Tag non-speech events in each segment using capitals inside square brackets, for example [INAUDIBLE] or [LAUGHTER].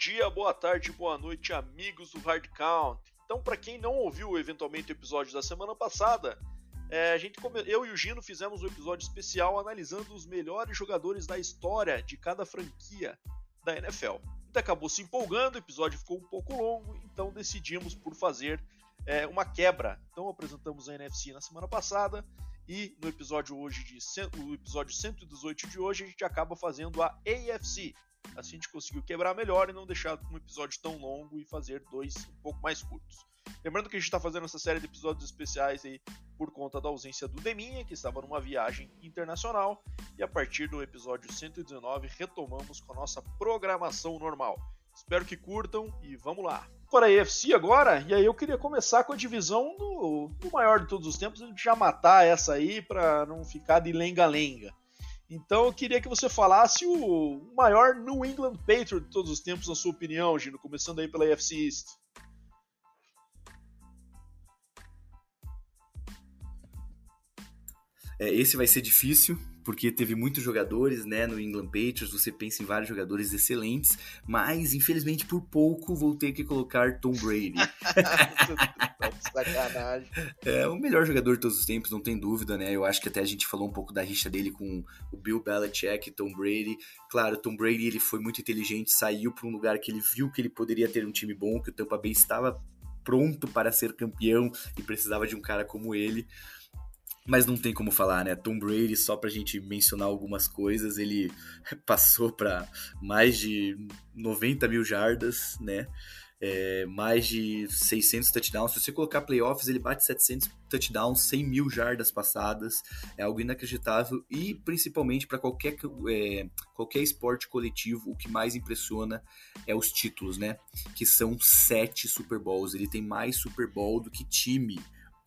dia, boa tarde, boa noite, amigos do Hard Count. Então, para quem não ouviu eventualmente o episódio da semana passada, é, a gente, eu e o Gino fizemos um episódio especial analisando os melhores jogadores da história de cada franquia da NFL. Gente acabou se empolgando, o episódio ficou um pouco longo, então decidimos por fazer é, uma quebra. Então apresentamos a NFC na semana passada e no episódio hoje de o episódio 118 de hoje a gente acaba fazendo a AFC. Assim a gente conseguiu quebrar melhor e não deixar um episódio tão longo e fazer dois um pouco mais curtos. Lembrando que a gente está fazendo essa série de episódios especiais aí por conta da ausência do Deminha, que estava numa viagem internacional, e a partir do episódio 119 retomamos com a nossa programação normal. Espero que curtam e vamos lá. Para a EFC agora, e aí eu queria começar com a divisão do, do maior de todos os tempos, a gente já matar essa aí para não ficar de lenga-lenga. Então eu queria que você falasse o maior New England Patriot de todos os tempos, na sua opinião, Gino, começando aí pela EFC East. É, esse vai ser difícil, porque teve muitos jogadores, né, no England Patriots, você pensa em vários jogadores excelentes, mas infelizmente por pouco vou ter que colocar Tom Brady. [LAUGHS] Sacanagem. É o melhor jogador de todos os tempos, não tem dúvida, né? Eu acho que até a gente falou um pouco da rixa dele com o Bill Belichick Tom Brady. Claro, Tom Brady ele foi muito inteligente, saiu para um lugar que ele viu que ele poderia ter um time bom, que o Tampa Bay estava pronto para ser campeão e precisava de um cara como ele. Mas não tem como falar, né? Tom Brady, só pra gente mencionar algumas coisas, ele [LAUGHS] passou para mais de 90 mil jardas, né? É, mais de 600 touchdowns. Se você colocar playoffs, ele bate 700 touchdowns, 100 mil jardas passadas. É algo inacreditável e principalmente para qualquer, é, qualquer esporte coletivo, o que mais impressiona é os títulos, né? Que são sete Super Bowls. Ele tem mais Super Bowl do que time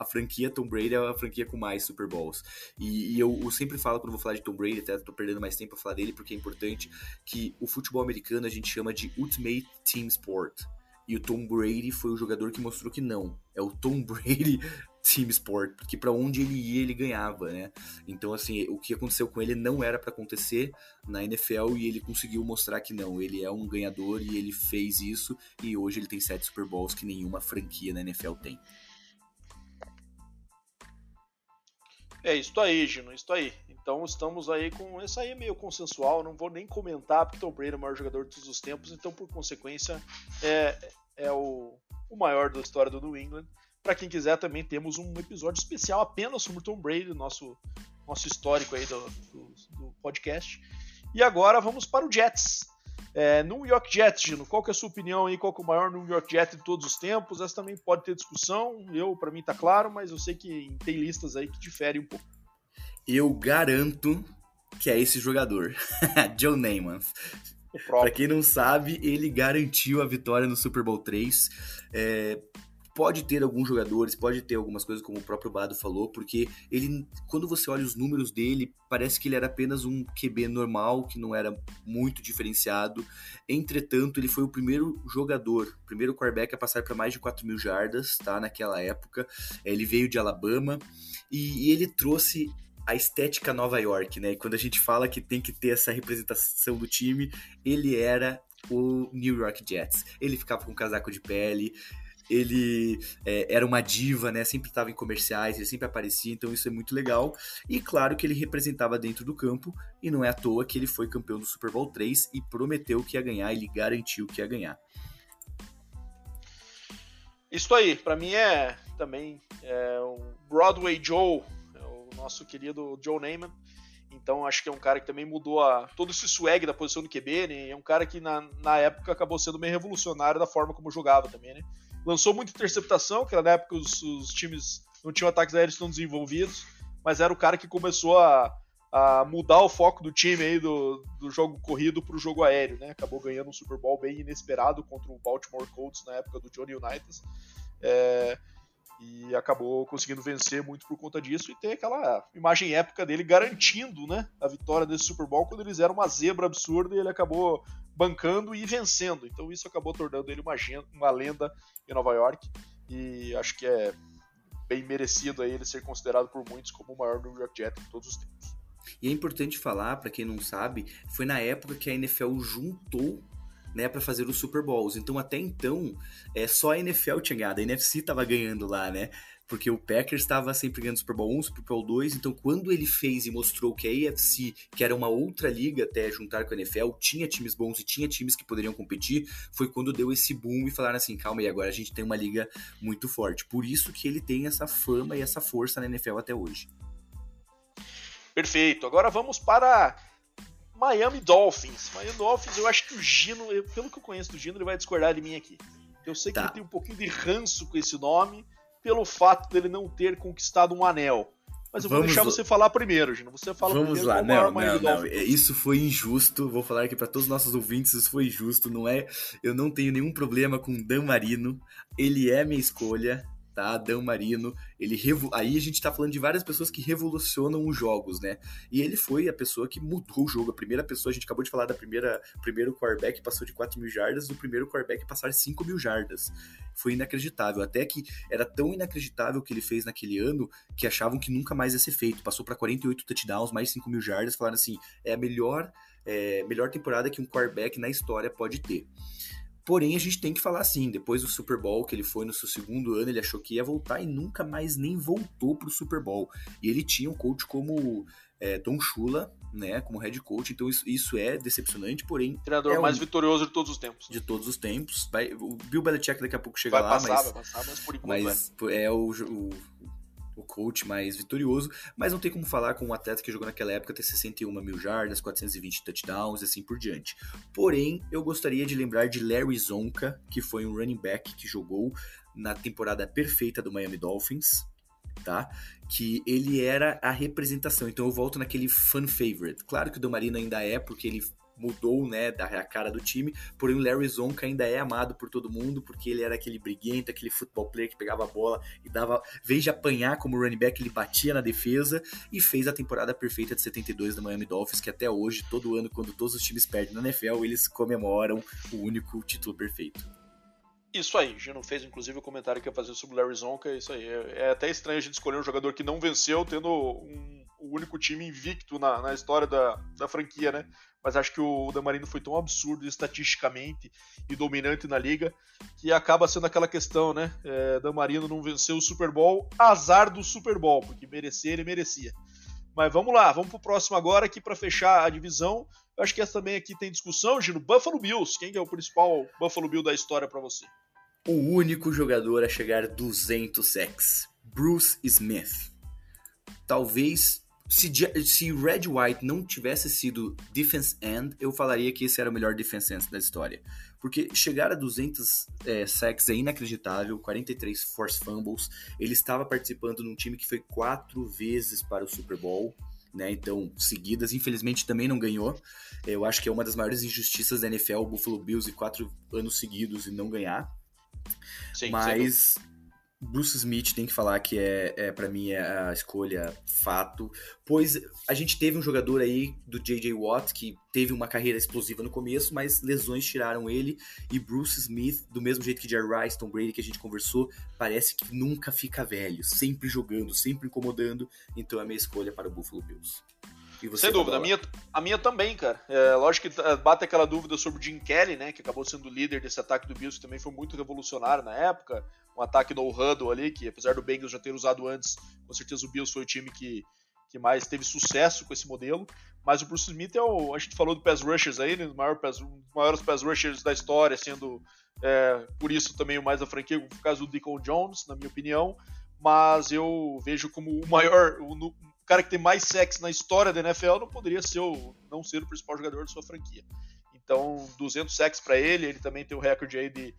a franquia Tom Brady é a franquia com mais Super Bowls. E, e eu, eu, sempre falo quando vou falar de Tom Brady, até tô perdendo mais tempo pra falar dele, porque é importante que o futebol americano a gente chama de Ultimate Team Sport. E o Tom Brady foi o jogador que mostrou que não. É o Tom [LAUGHS] Brady Team Sport, porque para onde ele ia, ele ganhava, né? Então, assim, o que aconteceu com ele não era para acontecer na NFL e ele conseguiu mostrar que não. Ele é um ganhador e ele fez isso. E hoje ele tem sete Super Bowls que nenhuma franquia na NFL tem. É isso aí, Gino, isso aí. Então estamos aí com. Isso aí é meio consensual, não vou nem comentar, porque Tom Brady é o maior jogador de todos os tempos, então por consequência é, é o, o maior da história do New England. Para quem quiser, também temos um episódio especial apenas sobre Tom Brady, nosso, nosso histórico aí do, do, do podcast. E agora vamos para o Jets. É, New York Jets, Gino, qual que é a sua opinião aí? Qual que é o maior New York Jets de todos os tempos? Essa também pode ter discussão. Eu, para mim, tá claro, mas eu sei que tem listas aí que diferem um pouco. Eu garanto que é esse jogador, [LAUGHS] Joe Namath. Para quem não sabe, ele garantiu a vitória no Super Bowl 3. É, Pode ter alguns jogadores, pode ter algumas coisas, como o próprio Bado falou, porque ele, quando você olha os números dele, parece que ele era apenas um QB normal, que não era muito diferenciado. Entretanto, ele foi o primeiro jogador, primeiro quarterback a passar para mais de 4 mil jardas, tá? Naquela época. Ele veio de Alabama e, e ele trouxe a estética Nova York, né? E quando a gente fala que tem que ter essa representação do time, ele era o New York Jets. Ele ficava com casaco de pele, ele é, era uma diva, né? Sempre estava em comerciais, ele sempre aparecia, então isso é muito legal. E claro que ele representava dentro do campo, e não é à toa que ele foi campeão do Super Bowl 3 e prometeu que ia ganhar, ele garantiu que ia ganhar. Isso aí, para mim é também é, o Broadway Joe, nosso querido Joe Neyman. Então acho que é um cara que também mudou a, todo esse swag da posição do QB, né? É um cara que na, na época acabou sendo meio revolucionário da forma como jogava também, né? lançou muita interceptação, que na época os, os, times não tinham ataques aéreos tão desenvolvidos, mas era o cara que começou a, a mudar o foco do time aí do, do jogo corrido para o jogo aéreo, né? Acabou ganhando um Super Bowl bem inesperado contra o Baltimore Colts na época do Johnny Unitas. É, e acabou conseguindo vencer muito por conta disso e ter aquela imagem épica dele garantindo né, a vitória desse Super Bowl quando eles eram uma zebra absurda e ele acabou bancando e vencendo. Então isso acabou tornando ele uma, uma lenda em Nova York e acho que é bem merecido aí ele ser considerado por muitos como o maior New York Jet de todos os tempos. E é importante falar, para quem não sabe, foi na época que a NFL juntou né, para fazer os Super Bowls. Então até então, é só a NFL tinha ganhado, a NFC tava ganhando lá, né? porque o Packers estava sempre ganhando Super Bowl 1, Super Bowl 2, então quando ele fez e mostrou que a AFC, que era uma outra liga até juntar com a NFL, tinha times bons e tinha times que poderiam competir, foi quando deu esse boom e falaram assim, calma aí, agora a gente tem uma liga muito forte. Por isso que ele tem essa fama e essa força na NFL até hoje. Perfeito. Agora vamos para Miami Dolphins. Miami Dolphins, eu acho que o Gino, pelo que eu conheço do Gino, ele vai discordar de mim aqui. Eu sei que tá. ele tem um pouquinho de ranço com esse nome, pelo fato dele não ter conquistado um anel. Mas eu vou deixar você falar primeiro, Gino. Você fala Vamos primeiro. lá, não, não, não. É, isso foi injusto. Vou falar aqui para todos os nossos ouvintes, isso foi injusto. Não é. Eu não tenho nenhum problema com Dan Marino. Ele é minha escolha tá? Dan Marino, ele revo... aí a gente tá falando de várias pessoas que revolucionam os jogos, né? E ele foi a pessoa que mudou o jogo, a primeira pessoa, a gente acabou de falar da primeira, primeiro quarterback passou de 4 mil jardas, do primeiro quarterback passar 5 mil jardas. Foi inacreditável, até que era tão inacreditável o que ele fez naquele ano que achavam que nunca mais ia ser feito. Passou para 48 touchdowns, mais 5 mil jardas, falaram assim, é a melhor, é, melhor temporada que um quarterback na história pode ter. Porém, a gente tem que falar assim, depois do Super Bowl, que ele foi no seu segundo ano, ele achou que ia voltar e nunca mais nem voltou pro Super Bowl. E ele tinha um coach como é, Don Shula, né, como head coach, então isso, isso é decepcionante, porém... Treinador é mais vitorioso de todos os tempos. De todos os tempos. Vai, o Bill Belichick daqui a pouco chega vai lá, passar, mas... Vai passar, mas por enquanto mas é, é o, o o coach mais vitorioso, mas não tem como falar com um atleta que jogou naquela época ter 61 mil jardas, 420 touchdowns e assim por diante. Porém, eu gostaria de lembrar de Larry Zonka, que foi um running back que jogou na temporada perfeita do Miami Dolphins, tá? Que ele era a representação. Então eu volto naquele fan favorite. Claro que o Marino ainda é, porque ele mudou, né, da cara do time, porém o Larry Zonka ainda é amado por todo mundo, porque ele era aquele briguento, aquele futebol player que pegava a bola e dava, vez de apanhar como running back, ele batia na defesa e fez a temporada perfeita de 72 do Miami Dolphins, que até hoje, todo ano, quando todos os times perdem na NFL, eles comemoram o único título perfeito. Isso aí, Gino fez inclusive o comentário que ia fazer sobre o Larry Zonka, isso aí. É, é, até estranho a gente escolher um jogador que não venceu, tendo um, o único time invicto na, na história da, da franquia, né? Mas acho que o Damarino foi tão absurdo estatisticamente e dominante na liga que acaba sendo aquela questão, né? É, Damarino não venceu o Super Bowl, azar do Super Bowl, porque merecer ele merecia. Mas vamos lá, vamos pro próximo agora aqui para fechar a divisão. Eu acho que essa também aqui tem discussão, Gino. Buffalo Bills, quem é o principal Buffalo Bill da história para você? o único jogador a chegar 200 sacks, Bruce Smith. Talvez se, se Red White não tivesse sido defense end, eu falaria que esse era o melhor defense end da história. Porque chegar a 200 é, sacks é inacreditável, 43 force fumbles. Ele estava participando num time que foi quatro vezes para o Super Bowl. Né, então, seguidas, infelizmente também não ganhou. Eu acho que é uma das maiores injustiças da NFL, o Buffalo Bills, e quatro anos seguidos e não ganhar. Sim, Mas Bruce Smith tem que falar que é, é para mim é a escolha fato, pois a gente teve um jogador aí do JJ Watt que teve uma carreira explosiva no começo, mas lesões tiraram ele e Bruce Smith, do mesmo jeito que Jerry Rice, Tom Brady que a gente conversou, parece que nunca fica velho, sempre jogando, sempre incomodando, então é a minha escolha para o Buffalo Bills. Sem dúvida, a minha, a minha também, cara. É, lógico que é, bate aquela dúvida sobre o Jim Kelly, né? Que acabou sendo o líder desse ataque do Bills, que também foi muito revolucionário na época. Um ataque no huddle ali, que apesar do Bengals já ter usado antes, com certeza o Bills foi o time que, que mais teve sucesso com esse modelo. Mas o Bruce Smith é o. A gente falou do pass rushers aí, né, um dos maiores pass rushers da história, sendo é, por isso também o mais da franquia, no caso do Deacon Jones, na minha opinião. Mas eu vejo como o maior. O, o cara que tem mais sexo na história da NFL não poderia ser o, não ser o principal jogador da sua franquia. Então, 200 sacks para ele, ele também tem o recorde aí de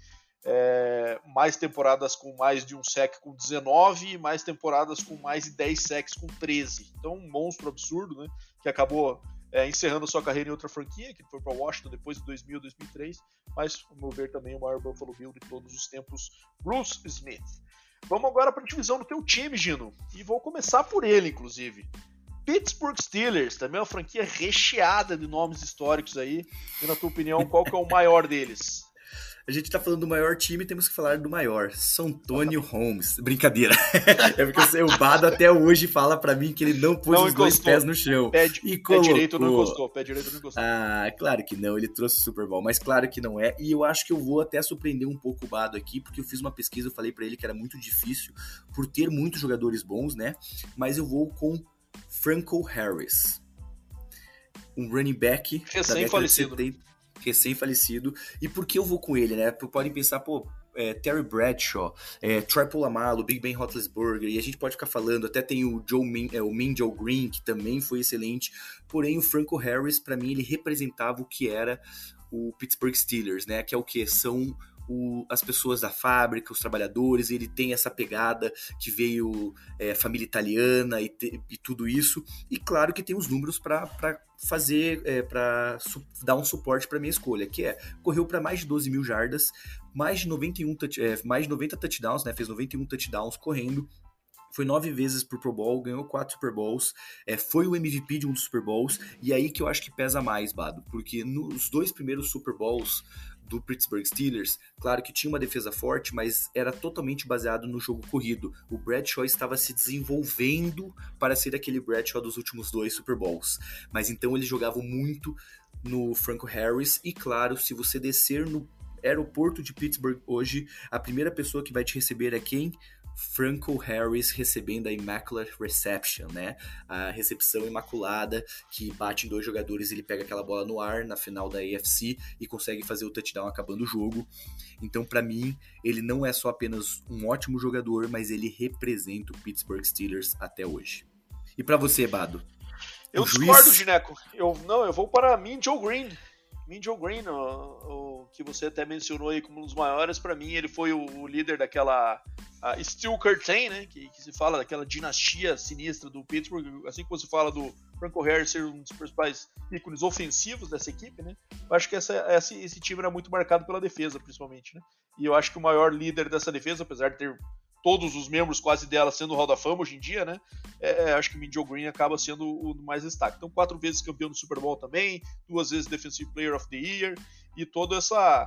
é, mais temporadas com mais de um sec com 19 e mais temporadas com mais de 10 sacks com 13. Então, um monstro absurdo, né? Que acabou é, encerrando sua carreira em outra franquia, que foi para Washington depois de 2000, 2003. Mas, ao meu ver, também o maior Buffalo Bill de todos os tempos, Bruce Smith. Vamos agora para a divisão do teu time, Gino. E vou começar por ele, inclusive. Pittsburgh Steelers, também é uma franquia recheada de nomes históricos aí. E na tua opinião, qual que é o maior deles? A gente tá falando do maior time, temos que falar do maior, São Antônio Holmes. Brincadeira. [LAUGHS] é porque o Bado até hoje fala para mim que ele não pôs não os dois pés no chão. Pé, e colocou... pé direito não encostou, pé direito não encostou. Ah, claro que não, ele trouxe o Super Bowl, mas claro que não é. E eu acho que eu vou até surpreender um pouco o Bado aqui, porque eu fiz uma pesquisa, eu falei para ele que era muito difícil por ter muitos jogadores bons, né? Mas eu vou com Franco Harris. Um running back recém-falecido. Recém-falecido. E por que eu vou com ele, né? Podem pensar, pô, é, Terry Bradshaw, é, Troy Polamalu, Big Ben Roethlisberger, e a gente pode ficar falando, até tem o Joe Min, é, o Min Joe Green, que também foi excelente, porém o Franco Harris, para mim, ele representava o que era o Pittsburgh Steelers, né, que é o que? São o, as pessoas da fábrica, os trabalhadores, ele tem essa pegada que veio é, família italiana e, te, e, tudo isso. E claro que tem os números para fazer, é, para dar um suporte para minha escolha, que é correu para mais de 12 mil jardas, mais de 91 é, mais de 90 touchdowns, né? Fez 91 touchdowns correndo, foi nove vezes pro Pro Bowl, ganhou quatro Super Bowls, é, foi o MVP de um dos Super Bowls, e aí que eu acho que pesa mais, Bado, porque nos dois primeiros Super Bowls do Pittsburgh Steelers, claro que tinha uma defesa forte, mas era totalmente baseado no jogo corrido. O Bradshaw estava se desenvolvendo para ser aquele Bradshaw dos últimos dois Super Bowls. Mas então eles jogavam muito no Franco Harris e claro, se você descer no aeroporto de Pittsburgh hoje, a primeira pessoa que vai te receber é quem? Franco Harris recebendo a Immaculate Reception, né? A recepção imaculada que bate em dois jogadores, ele pega aquela bola no ar na final da AFC e consegue fazer o touchdown acabando o jogo. Então, para mim, ele não é só apenas um ótimo jogador, mas ele representa o Pittsburgh Steelers até hoje. E para você, Bado? Eu discordo, juiz... Gineco. Eu não, eu vou para mim, Joe Green. Min Joe Green, o, o, que você até mencionou aí como um dos maiores, para mim ele foi o, o líder daquela Steel Curtain, né, que, que, se fala daquela dinastia sinistra do Pittsburgh, assim como se fala do Franco Harris ser um dos principais ícones ofensivos dessa equipe, né, eu acho que essa, essa, esse time era muito marcado pela defesa, principalmente, né, e eu acho que o maior líder dessa defesa, apesar de ter todos os membros quase dela sendo Hall da Fama hoje em dia, né? É, é acho que o Joe Green acaba sendo o mais destaque. Então, quatro vezes campeão do Super Bowl também, duas vezes Defensive Player of the Year e toda essa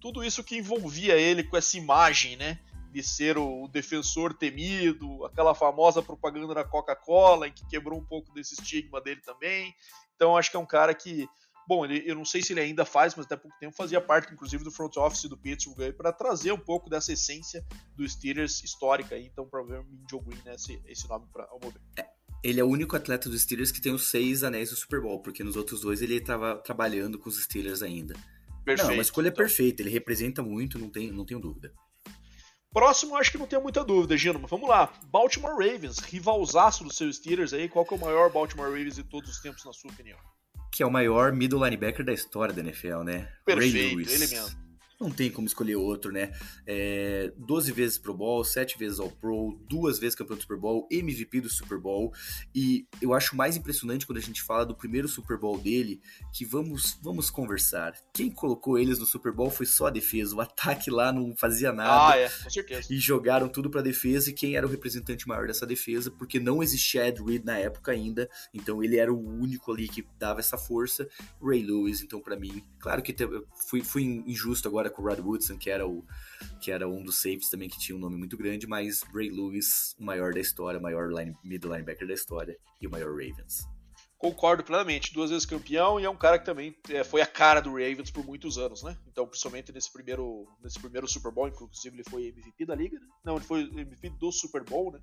tudo isso que envolvia ele com essa imagem, né? De ser o defensor temido, aquela famosa propaganda da Coca-Cola, em que quebrou um pouco desse estigma dele também. Então, acho que é um cara que Bom, ele, eu não sei se ele ainda faz, mas até pouco tempo fazia parte, inclusive, do front office do Pittsburgh para trazer um pouco dessa essência do Steelers histórica. Aí, então, provavelmente Joe Green né, esse, esse nome para o. É, ele é o único atleta dos Steelers que tem os seis anéis do Super Bowl, porque nos outros dois ele estava trabalhando com os Steelers ainda. Perfeito, não, uma escolha então. perfeita, ele representa muito, não, tem, não tenho dúvida. Próximo, acho que não tenho muita dúvida, Gino. Mas vamos lá. Baltimore Ravens, rivalzaço dos seus Steelers aí. Qual que é o maior Baltimore Ravens de todos os tempos, na sua opinião? Que é o maior middle linebacker da história da NFL, né? Perfeito, Ray Lewis. ele mesmo não tem como escolher outro, né? É, 12 vezes Pro Bowl, 7 vezes All Pro, duas vezes campeão do Super Bowl, MVP do Super Bowl. E eu acho mais impressionante quando a gente fala do primeiro Super Bowl dele, que vamos, vamos conversar. Quem colocou eles no Super Bowl foi só a defesa. O ataque lá não fazia nada. Ah, é, com certeza. E jogaram tudo pra defesa. E quem era o representante maior dessa defesa? Porque não existia Ed Reed na época ainda. Então ele era o único ali que dava essa força. Ray Lewis, então para mim, claro que fui, fui injusto agora com o Rod Woodson, que era, o, que era um dos safeties também que tinha um nome muito grande, mas Ray Lewis, o maior da história, o maior line, middle linebacker da história e o maior Ravens. Concordo plenamente, duas vezes campeão e é um cara que também é, foi a cara do Ravens por muitos anos, né? Então, principalmente nesse primeiro, nesse primeiro Super Bowl, inclusive ele foi MVP da liga, né? Não, ele foi MVP do Super Bowl, né?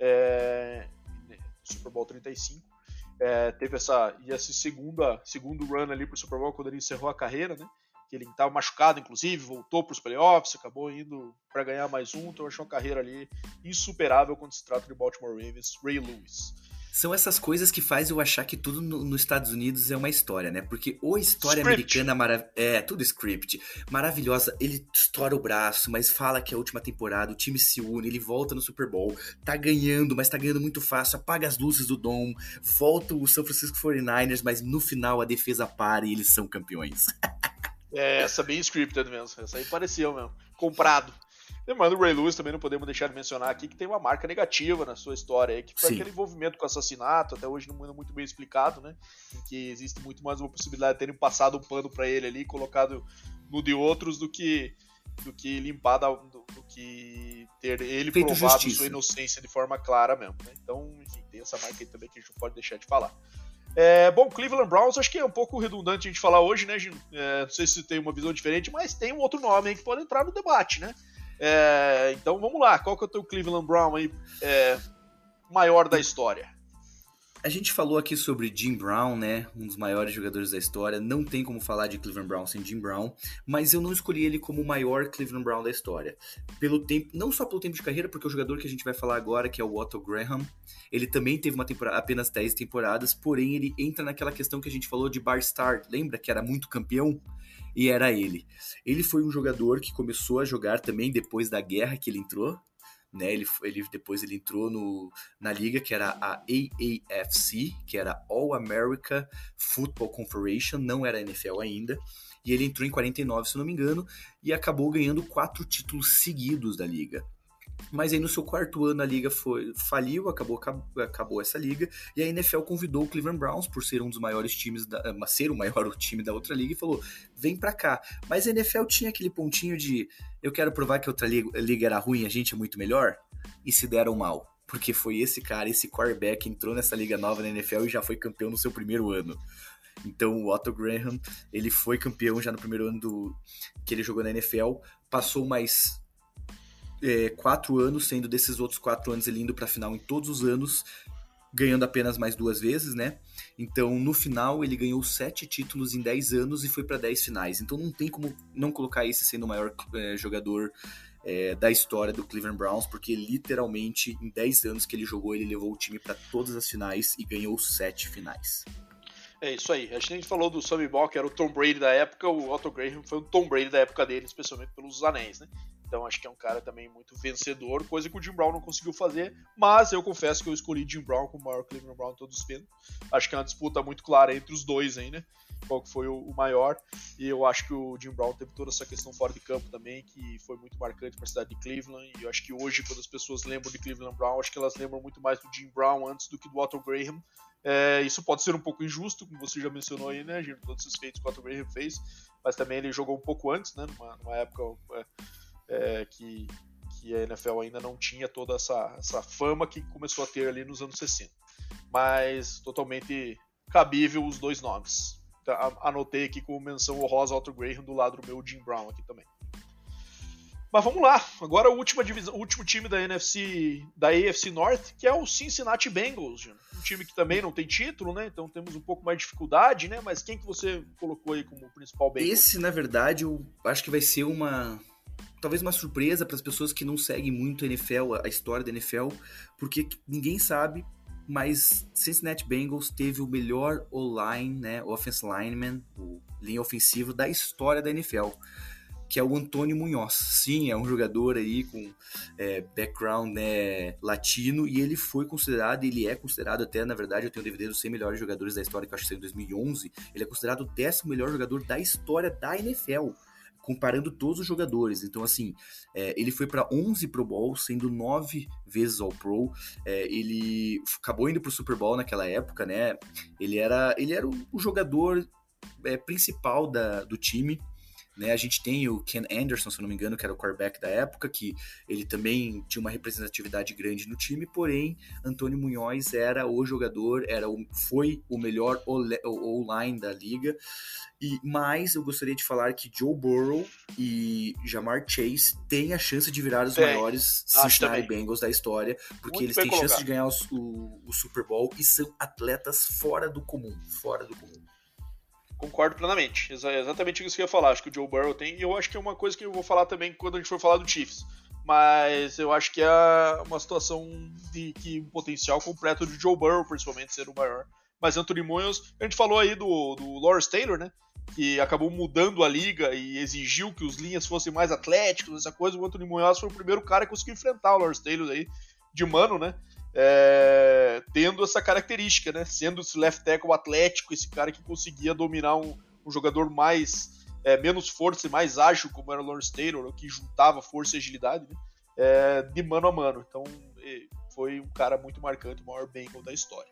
É, Super Bowl 35. É, teve essa e esse segunda segundo run ali pro Super Bowl quando ele encerrou a carreira, né? Que ele estava machucado, inclusive, voltou para os playoffs, acabou indo para ganhar mais um, então achou uma carreira ali insuperável quando se trata de Baltimore Ravens, Ray Lewis. São essas coisas que faz eu achar que tudo no, nos Estados Unidos é uma história, né? Porque ou história script. americana marav é tudo script, maravilhosa. Ele estoura o braço, mas fala que é a última temporada, o time se une, ele volta no Super Bowl, tá ganhando, mas tá ganhando muito fácil, apaga as luzes do Dom, volta o São Francisco 49ers, mas no final a defesa para e eles são campeões. [LAUGHS] É, essa bem scripted mesmo. Essa aí parecia mesmo. Comprado. Lembrando o Ray Lewis também não podemos deixar de mencionar aqui que tem uma marca negativa na sua história, que foi Sim. aquele envolvimento com assassinato, até hoje não é muito bem explicado, né? Em que existe muito mais uma possibilidade de terem passado um pano para ele ali, colocado no de outros do que do que limpar da, do, do, que ter ele Feito provado justiça. sua inocência de forma clara mesmo. Né? Então, enfim, tem essa marca aí também que a gente não pode deixar de falar. É, bom, Cleveland Browns, acho que é um pouco redundante a gente falar hoje, né? É, não sei se tem uma visão diferente, mas tem um outro nome aí que pode entrar no debate, né? É, então vamos lá, qual que é o teu Cleveland Brown aí é, maior da história? A gente falou aqui sobre Jim Brown, né? Um dos maiores jogadores da história. Não tem como falar de Cleveland Brown sem Jim Brown, mas eu não escolhi ele como o maior Cleveland Brown da história. Pelo tempo, não só pelo tempo de carreira, porque o jogador que a gente vai falar agora, que é o Otto Graham, ele também teve uma temporada, apenas 10 temporadas, porém ele entra naquela questão que a gente falou de Bar Start. Lembra que era muito campeão? E era ele. Ele foi um jogador que começou a jogar também depois da guerra que ele entrou, né? Ele, ele depois ele entrou no, na liga que era a AAFC, que era All America Football Confederation, não era NFL ainda. E ele entrou em 49, se não me engano, e acabou ganhando quatro títulos seguidos da liga. Mas aí no seu quarto ano a liga foi faliu, acabou, acabou essa liga, e a NFL convidou o Cleveland Browns por ser um dos maiores times da, ser o maior [LAUGHS] time da outra liga e falou: "Vem para cá". Mas a NFL tinha aquele pontinho de eu quero provar que a outra liga, liga era ruim, a gente é muito melhor, e se deram mal. Porque foi esse cara, esse quarterback, entrou nessa liga nova na NFL e já foi campeão no seu primeiro ano. Então o Otto Graham, ele foi campeão já no primeiro ano do que ele jogou na NFL, passou mais é, quatro anos, sendo desses outros quatro anos ele indo para a final em todos os anos, ganhando apenas mais duas vezes, né? Então, no final, ele ganhou sete títulos em dez anos e foi para dez finais. Então, não tem como não colocar esse sendo o maior é, jogador é, da história do Cleveland Browns, porque literalmente em 10 anos que ele jogou, ele levou o time para todas as finais e ganhou sete finais. É isso aí. A gente falou do Sammy Ball, que era o Tom Brady da época, o Otto Graham foi o Tom Brady da época dele, especialmente pelos anéis, né? Então acho que é um cara também muito vencedor, coisa que o Jim Brown não conseguiu fazer, mas eu confesso que eu escolhi Jim Brown como o maior Cleveland Brown de todos os tempos. Acho que é uma disputa muito clara entre os dois aí, né? Qual que foi o, maior, e eu acho que o Jim Brown teve toda essa questão fora de campo também, que foi muito marcante para a cidade de Cleveland, e eu acho que hoje, quando as pessoas lembram de Cleveland Brown, acho que elas lembram muito mais do Jim Brown antes do que do Otto Graham, é, isso pode ser um pouco injusto, como você já mencionou aí, né, Gino? Todos esses feitos que o Otto Graham fez, mas também ele jogou um pouco antes, né? Numa, numa época é, é, que, que a NFL ainda não tinha toda essa, essa fama que começou a ter ali nos anos 60. Mas totalmente cabível os dois nomes. Tá, anotei aqui com menção honrosa Otto Graham do lado do meu Jim Brown aqui também. Mas vamos lá, agora o último, divisão, o último time da NFC, da AFC North, que é o Cincinnati Bengals, um time que também não tem título, né? Então temos um pouco mais de dificuldade, né? Mas quem que você colocou aí como principal Bengals? Esse, na verdade, eu acho que vai ser uma talvez uma surpresa para as pessoas que não seguem muito a NFL, a história da NFL, porque ninguém sabe, mas Cincinnati Bengals teve o melhor O-line, né, offense lineman, o linha ofensiva da história da NFL que é o Antônio Munhoz. Sim, é um jogador aí com é, background né, latino e ele foi considerado, ele é considerado até, na verdade, eu tenho o DVD dos 100 melhores jogadores da história, que eu acho que saiu em 2011, ele é considerado o décimo melhor jogador da história da NFL comparando todos os jogadores. Então, assim, é, ele foi para 11 Pro Bowl, sendo 9 vezes All Pro. É, ele acabou indo pro Super Bowl naquela época, né? Ele era, ele era o, o jogador é, principal da, do time. Né, a gente tem o Ken Anderson, se não me engano, que era o quarterback da época, que ele também tinha uma representatividade grande no time, porém, Antônio Munhoz era o jogador, era o, foi o melhor O-line da liga. E mais eu gostaria de falar que Joe Burrow e Jamar Chase têm a chance de virar os maiores Cincinnati Bengals da história, porque Muito eles têm chance de ganhar os, o, o Super Bowl e são atletas fora do comum, fora do comum. Concordo plenamente. Exatamente isso que eu ia falar. Acho que o Joe Burrow tem. E eu acho que é uma coisa que eu vou falar também quando a gente for falar do Chiefs. Mas eu acho que é uma situação de que um potencial completo de Joe Burrow, principalmente, ser o maior. Mas Anthony Munoz, a gente falou aí do, do Lawrence Taylor, né? Que acabou mudando a liga e exigiu que os linhas fossem mais atléticos, essa coisa. O Anthony Munoz foi o primeiro cara que conseguiu enfrentar o Lawrence Taylor aí, de mano, né? É, tendo essa característica, né? Sendo esse left tackle atlético, esse cara que conseguia dominar um, um jogador mais é, menos força e mais ágil, como era o Lawrence Taylor, que juntava força e agilidade, né? é, de mano a mano. Então foi um cara muito marcante, o maior Bengal da história.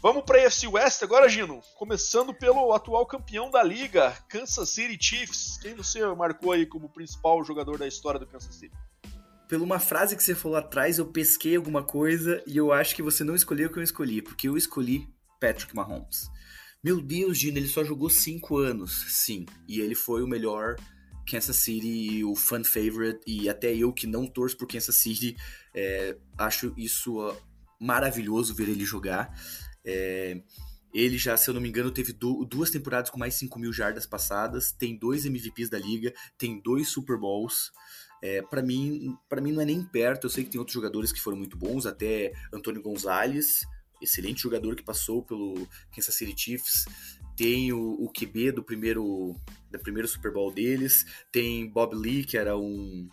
Vamos para a AFC West agora, Gino. Começando pelo atual campeão da liga, Kansas City Chiefs. Quem você marcou aí como principal jogador da história do Kansas City? Pela uma frase que você falou atrás, eu pesquei alguma coisa e eu acho que você não escolheu o que eu escolhi, porque eu escolhi Patrick Mahomes. Meu Deus, Gino, ele só jogou cinco anos, sim, e ele foi o melhor Kansas City, o fan favorite, e até eu que não torço por Kansas City, é, acho isso maravilhoso ver ele jogar. É, ele já, se eu não me engano, teve duas temporadas com mais 5 mil jardas passadas, tem dois MVPs da liga, tem dois Super Bowls. É, para mim, para mim não é nem perto. Eu sei que tem outros jogadores que foram muito bons, até Antônio Gonzalez, excelente jogador que passou pelo Kansas City Chiefs. Tem o, o QB do primeiro, do primeiro Super Bowl deles. Tem Bob Lee, que era um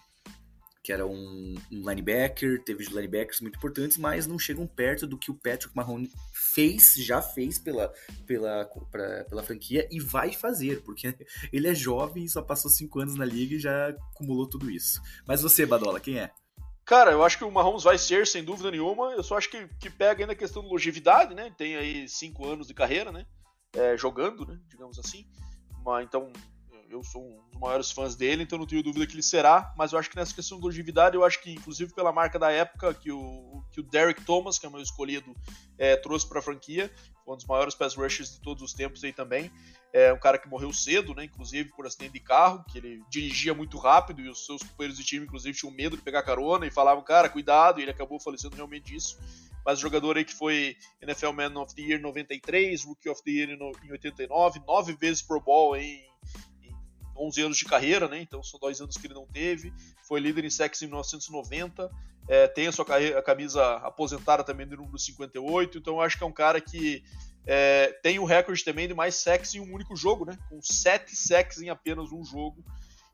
que era um, um linebacker, teve linebackers muito importantes, mas não chegam perto do que o Patrick Mahone fez, já fez pela, pela, pra, pela franquia e vai fazer, porque [LAUGHS] ele é jovem, só passou cinco anos na liga e já acumulou tudo isso. Mas você, Badola, quem é? Cara, eu acho que o Mahomes vai ser, sem dúvida nenhuma. Eu só acho que, que pega ainda a questão de longevidade, né? Tem aí cinco anos de carreira, né? É, jogando, né? Digamos assim. Mas, então, eu sou um dos maiores fãs dele, então não tenho dúvida que ele será, mas eu acho que nessa questão de longevidade, eu acho que, inclusive pela marca da época que o, que o Derek Thomas, que é meu escolhido, é, trouxe para a franquia, um dos maiores pass rushers de todos os tempos aí também. É um cara que morreu cedo, né, inclusive por acidente de carro, que ele dirigia muito rápido e os seus companheiros de time, inclusive, tinham medo de pegar carona e falavam, cara, cuidado, e ele acabou falecendo realmente disso. Mas jogador aí que foi NFL Man of the Year em 93, Rookie of the Year em 89, nove vezes Pro Bowl em 11 anos de carreira, né? Então são dois anos que ele não teve. Foi líder em sexo em 1990. É, tem a sua a camisa aposentada também do número 58. Então eu acho que é um cara que é, tem o recorde também de mais sexo em um único jogo, né? Com 7 sacks em apenas um jogo.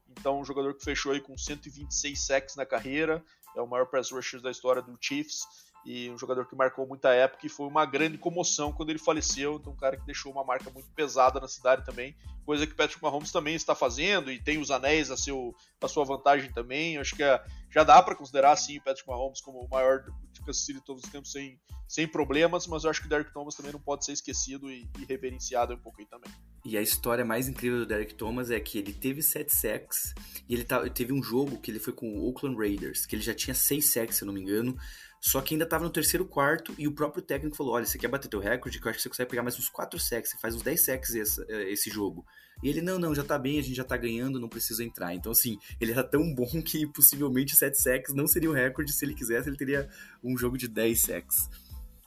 Então um jogador que fechou aí com 126 sacks na carreira. É o maior pass rusher da história do Chiefs e um jogador que marcou muita época e foi uma grande comoção quando ele faleceu. Então, um cara que deixou uma marca muito pesada na cidade também, coisa que Patrick Mahomes também está fazendo e tem os anéis a, seu, a sua vantagem também. acho que é, já dá para considerar sim o Patrick Mahomes como o maior de Kansas City de todos os tempos sem, sem problemas, mas eu acho que o Derek Thomas também não pode ser esquecido e, e reverenciado um aí também. E a história mais incrível do Derek Thomas é que ele teve sete sacks e ele tá, teve um jogo que ele foi com o Oakland Raiders, que ele já tinha seis sacks, se eu não me engano. Só que ainda tava no terceiro quarto e o próprio técnico falou: Olha, você quer bater teu recorde? Que eu acho que você consegue pegar mais uns 4 sacks, você faz uns 10 sacks esse, eh, esse jogo. E ele: Não, não, já tá bem, a gente já tá ganhando, não precisa entrar. Então, assim, ele era tão bom que possivelmente 7 sacks não seria o recorde. Se ele quisesse, ele teria um jogo de 10 sacks.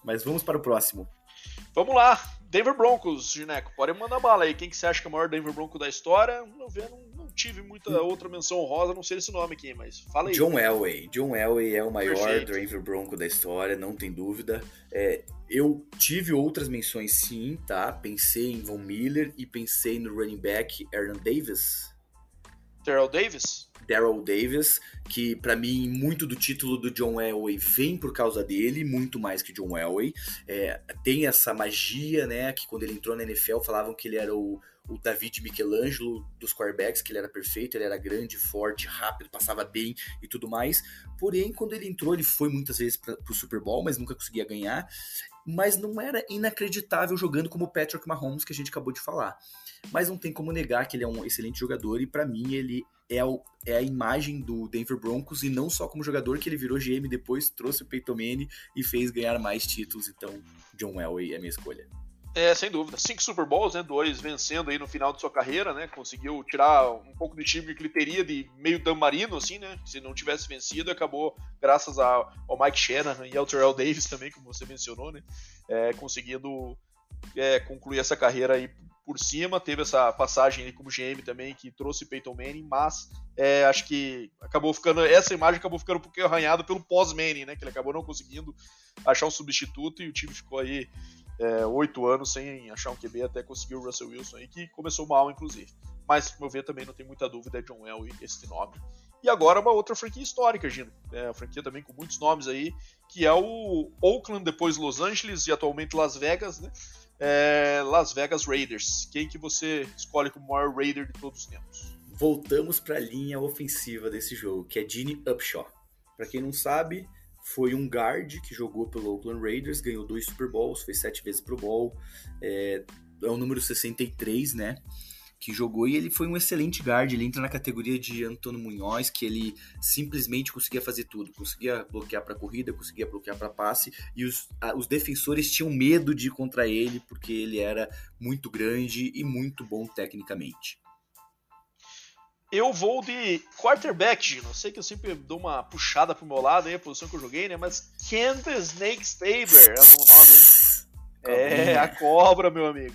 Mas vamos para o próximo. Vamos lá, Denver Broncos, Gineco. Pode mandar bala aí. Quem que você acha que é o maior Denver Bronco da história? Não ver, não tive muita outra menção honrosa, não sei esse nome aqui, mas fala aí. John Elway. John Elway é o maior Perfeito. Denver Bronco da história, não tem dúvida. É, eu tive outras menções sim, tá? Pensei em Von Miller e pensei no running back Aaron Davis. Terrell Davis? Daryl Davis, que para mim muito do título do John Elway vem por causa dele, muito mais que John Elway. É, tem essa magia, né? Que quando ele entrou na NFL falavam que ele era o o David Michelangelo dos quarterbacks, que ele era perfeito, ele era grande, forte, rápido, passava bem e tudo mais. Porém, quando ele entrou, ele foi muitas vezes para o Super Bowl, mas nunca conseguia ganhar. Mas não era inacreditável jogando como o Patrick Mahomes, que a gente acabou de falar. Mas não tem como negar que ele é um excelente jogador e para mim ele é, o, é, a imagem do Denver Broncos e não só como jogador que ele virou GM depois, trouxe o Peyton Manning e fez ganhar mais títulos. Então, John Elway é a minha escolha. É, sem dúvida. Cinco Super Bowls, né? Dois vencendo aí no final de sua carreira, né? Conseguiu tirar um pouco do time que ele teria de meio Dan Marino, assim, né? Se não tivesse vencido, acabou, graças ao Mike Shannon e ao Terrell Davis também, como você mencionou, né? É, conseguindo é, concluir essa carreira aí por cima. Teve essa passagem como GM também, que trouxe Peyton Manning, mas é, acho que acabou ficando. Essa imagem acabou ficando um pouquinho arranhada pelo pós-Manning, né? Que ele acabou não conseguindo achar um substituto e o time ficou aí é, oito anos sem achar um QB até conseguir o Russell Wilson aí, que começou mal, inclusive. Mas, como eu ver, também não tem muita dúvida, é John Elway esse nome. E agora uma outra franquia histórica, Gino. É, uma franquia também com muitos nomes aí, que é o Oakland, depois Los Angeles e atualmente Las Vegas, né? É, Las Vegas Raiders. Quem que você escolhe como maior Raider de todos os tempos? Voltamos para a linha ofensiva desse jogo, que é Gene Upshaw. Para quem não sabe, foi um guard que jogou pelo Oakland Raiders, ganhou dois Super Bowls, foi sete vezes Pro Bowl, é, é o número 63, né? Que jogou e ele foi um excelente guard. Ele entra na categoria de Antônio Munhoz, que ele simplesmente conseguia fazer tudo. Conseguia bloquear para corrida, conseguia bloquear para passe, e os, a, os defensores tinham medo de ir contra ele, porque ele era muito grande e muito bom tecnicamente. Eu vou de quarterback, Gino. Sei que eu sempre dou uma puxada pro meu lado aí, a posição que eu joguei, né? Mas Kansas Snake Stabler é o nome, hein? [LAUGHS] É, a cobra, meu amigo.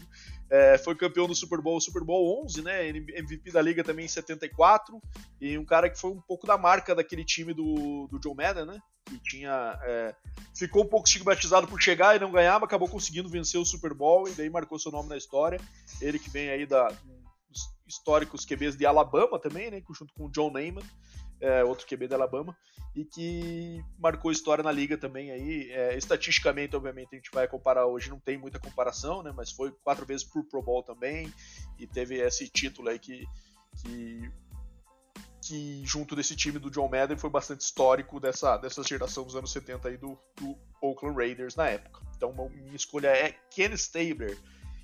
É, foi campeão do Super Bowl, Super Bowl 11, né? MVP da liga também em 74. E um cara que foi um pouco da marca daquele time do, do Joe Madden, né? Que tinha. É, ficou um pouco estigmatizado por chegar e não ganhar, mas acabou conseguindo vencer o Super Bowl e daí marcou seu nome na história. Ele que vem aí da, históricos QBs de Alabama também, né, junto com o John Neyman, é, outro QB de Alabama, e que marcou história na liga também aí. É, estatisticamente, obviamente, a gente vai comparar hoje, não tem muita comparação, né, mas foi quatro vezes por Pro Bowl também, e teve esse título aí que, que, que junto desse time do John Madden foi bastante histórico dessa, dessa geração dos anos 70 aí do, do Oakland Raiders na época. Então, minha escolha é Ken Stabler,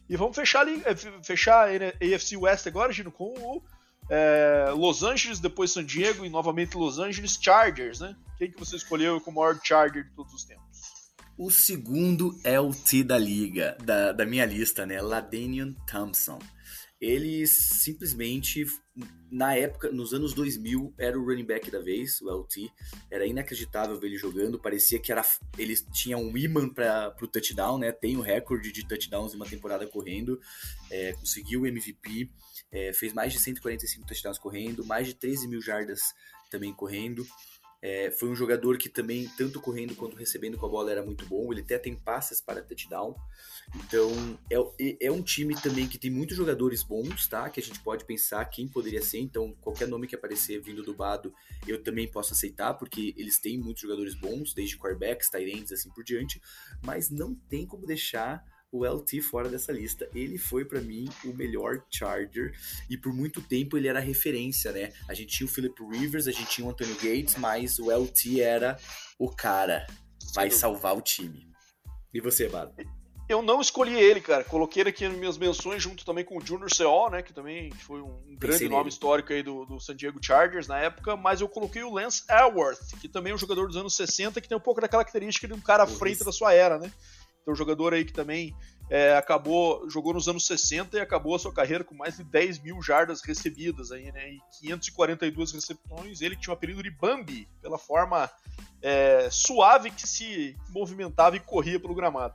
e vamos fechar, ali, eh, fechar a AFC West agora, Gino, com o é, Los Angeles, depois San Diego e novamente Los Angeles Chargers, né? Quem que você escolheu como maior Charger de todos os tempos? O segundo é o T da liga, da, da minha lista, né? Ladanian Thompson. Ele simplesmente, na época, nos anos 2000, era o running back da vez, o LT. Era inacreditável ver ele jogando, parecia que era, ele tinha um imã para o touchdown, né? Tem o recorde de touchdowns em uma temporada correndo, é, conseguiu o MVP, é, fez mais de 145 touchdowns correndo, mais de 13 mil jardas também correndo. É, foi um jogador que também, tanto correndo quanto recebendo com a bola, era muito bom. Ele até tem passes para touchdown. Então, é, é um time também que tem muitos jogadores bons, tá? Que a gente pode pensar quem poderia ser. Então, qualquer nome que aparecer vindo do Bado, eu também posso aceitar, porque eles têm muitos jogadores bons, desde quarterbacks, tight ends, assim por diante. Mas não tem como deixar o LT fora dessa lista. Ele foi para mim o melhor Charger e por muito tempo ele era referência, né? A gente tinha o Philip Rivers, a gente tinha o Antonio Gates, mas o LT era o cara, vai salvar o time. E você, Bado? Eu não escolhi ele, cara. Coloquei ele aqui nas minhas menções junto também com o Junior Seol, né? Que também foi um grande nome histórico aí do, do, San Diego Chargers na época. Mas eu coloquei o Lance Elworth, que também é um jogador dos anos 60, que tem um pouco daquela característica de um cara à frente da sua era, né? Então, um jogador aí que também é, acabou, jogou nos anos 60 e acabou a sua carreira com mais de 10 mil jardas recebidas aí, né? E 542 recepções. Ele tinha o apelido de Bambi, pela forma é, suave que se movimentava e corria pelo gramado.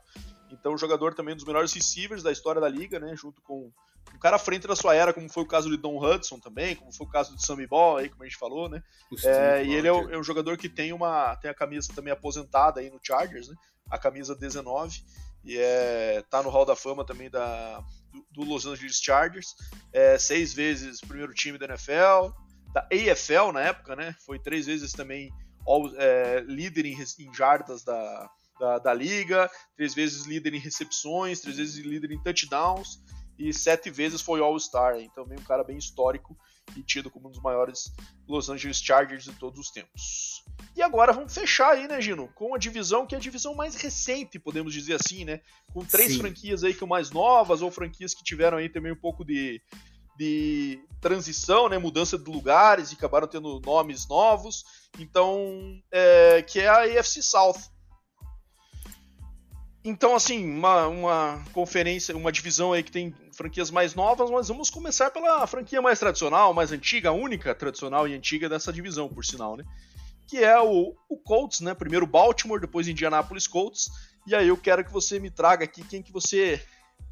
Então, jogador também dos melhores receivers da história da liga, né? Junto com um cara à frente da sua era, como foi o caso de Don Hudson também, como foi o caso de Sammy Ball, aí, como a gente falou, né? É, e ele é, o, é um jogador que tem uma tem a camisa também aposentada aí no Chargers, né? A camisa 19 e é, tá no Hall da Fama também da, do, do Los Angeles Chargers, é, seis vezes primeiro time da NFL, da AFL na época, né? Foi três vezes também all, é, líder em, em jardas da, da, da, liga, três vezes líder em recepções, três vezes líder em touchdowns e sete vezes foi All-Star, então também um cara bem histórico e tido como um dos maiores Los Angeles Chargers de todos os tempos. E agora vamos fechar aí, né, Gino? Com a divisão que é a divisão mais recente, podemos dizer assim, né? Com três Sim. franquias aí que são mais novas, ou franquias que tiveram aí também um pouco de, de transição, né? Mudança de lugares e acabaram tendo nomes novos. Então, é, que é a AFC South. Então, assim, uma, uma conferência, uma divisão aí que tem franquias mais novas, mas vamos começar pela franquia mais tradicional, mais antiga, a única tradicional e antiga dessa divisão, por sinal, né? Que é o, o Colts, né? Primeiro Baltimore, depois Indianapolis Colts. E aí eu quero que você me traga aqui quem que você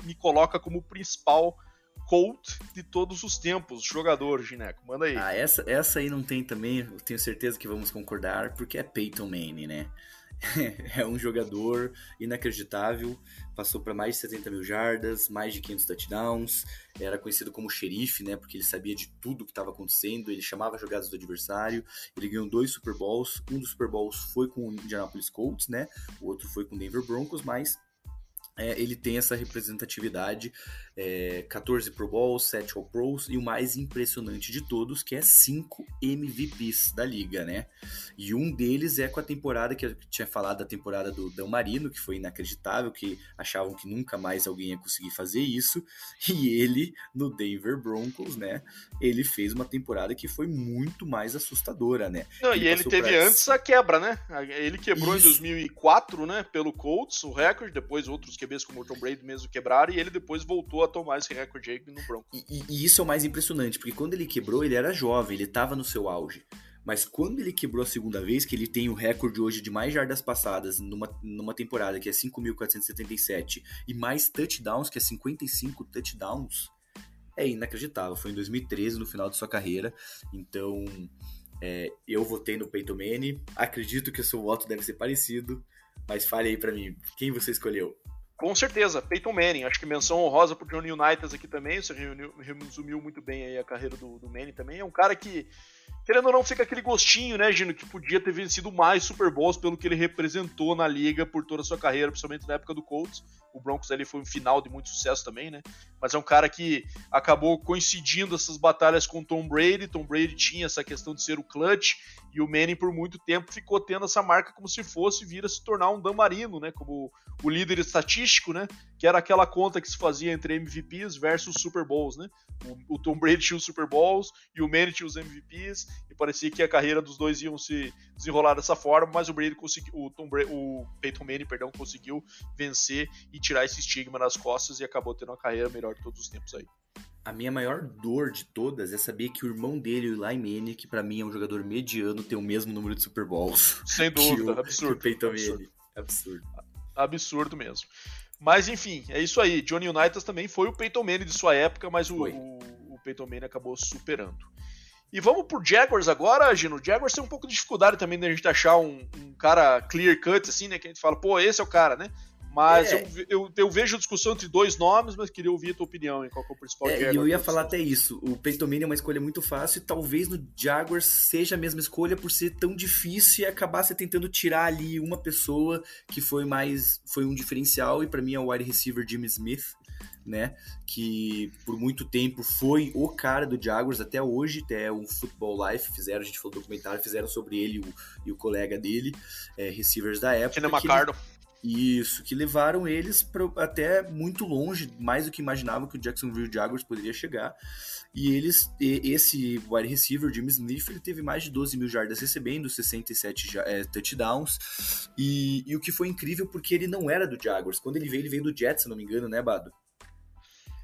me coloca como principal Colt de todos os tempos, jogador, Gineco. Manda aí. Ah, essa, essa aí não tem também, eu tenho certeza que vamos concordar, porque é Peyton Manning, né? [LAUGHS] é um jogador inacreditável, passou para mais de 70 mil jardas, mais de 500 touchdowns, era conhecido como xerife, né, porque ele sabia de tudo que estava acontecendo, ele chamava jogadas do adversário, ele ganhou dois Super Bowls, um dos Super Bowls foi com o Indianapolis Colts, né, o outro foi com o Denver Broncos, mas é, ele tem essa representatividade, é, 14 Pro Bowls, 7 All Pros e o mais impressionante de todos, que é 5 MVPs da liga, né? E um deles é com a temporada que eu tinha falado da temporada do Dan Marino, que foi inacreditável, que achavam que nunca mais alguém ia conseguir fazer isso, e ele no Denver Broncos, né? Ele fez uma temporada que foi muito mais assustadora, né? Não, ele e ele teve pra... antes a quebra, né? Ele quebrou isso. em 2004, né? Pelo Colts, o recorde, depois outros que QBs como o Tom Brady mesmo quebraram, e ele depois voltou a tomar esse recorde aí no Broncos. E, e, isso é o mais impressionante, porque quando ele quebrou, ele era jovem, ele estava no seu auge. Mas quando ele quebrou a segunda vez, que ele tem o recorde hoje de mais jardas passadas numa, numa temporada que é 5.477 e mais touchdowns, que é 55 touchdowns, é inacreditável. Foi em 2013, no final de sua carreira. Então, é, eu votei no Peyton Manning. Acredito que o seu voto deve ser parecido. Mas fale aí para mim, quem você escolheu? Com certeza, Peyton Manning. Acho que menção honrosa pro Johnny Unitas aqui também. Você resumiu muito bem a carreira do, do Manning também. É um cara que querendo ou não, fica aquele gostinho, né, Gino, que podia ter vencido mais Super Bowls pelo que ele representou na liga por toda a sua carreira, principalmente na época do Colts. O Broncos ali foi um final de muito sucesso também, né? Mas é um cara que acabou coincidindo essas batalhas com Tom Brady. Tom Brady tinha essa questão de ser o clutch e o Manning por muito tempo ficou tendo essa marca como se fosse vir a se tornar um Dan Marino, né? Como o líder estatístico, né? Que era aquela conta que se fazia entre MVPs versus Super Bowls, né? O, o Tom Brady tinha os Super Bowls e o Manning tinha os MVPs e parecia que a carreira dos dois iam se desenrolar dessa forma, mas o Brady conseguiu, o, Tom Brady, o Peyton Manning, perdão, conseguiu vencer e tirar esse estigma das costas e acabou tendo uma carreira melhor de todos os tempos aí. A minha maior dor de todas é saber que o irmão dele, o Eli Manning, que para mim é um jogador mediano, tem o mesmo número de Super Bowls. [LAUGHS] Sem dúvida, o, absurdo. Peyton absurdo. Manning. Absurdo. Absurdo mesmo. Mas enfim, é isso aí. Johnny Unitas também foi o Peyton Manning de sua época, mas o, o, o Peyton Manning acabou superando. E vamos pro Jaguars agora, Gino. O Jaguars tem um pouco de dificuldade também da gente achar um, um, cara clear cut, assim, né? Que a gente fala, pô, esse é o cara, né? Mas é. eu, eu, eu, vejo discussão entre dois nomes, mas queria ouvir a tua opinião em qual é o principal é, Eu ia falar até isso. O Peyton Manning é uma escolha muito fácil e talvez no Jaguars seja a mesma escolha por ser tão difícil e acabar se tentando tirar ali uma pessoa que foi mais foi um diferencial e para mim é o wide receiver Jimmy Smith né? Que por muito tempo foi o cara do Jaguars, até hoje, até o Football Life fizeram, a gente falou documentário, fizeram sobre ele e o, e o colega dele, é, receivers da época. Keenan McCardle. Isso, que levaram eles pra, até muito longe, mais do que imaginavam que o Jacksonville Jaguars poderia chegar. E eles, esse wide receiver, Jimmy Smith, ele teve mais de 12 mil jardas recebendo, 67 é, touchdowns. E, e o que foi incrível porque ele não era do Jaguars. Quando ele veio, ele veio do Jets, se não me engano, né, Bado?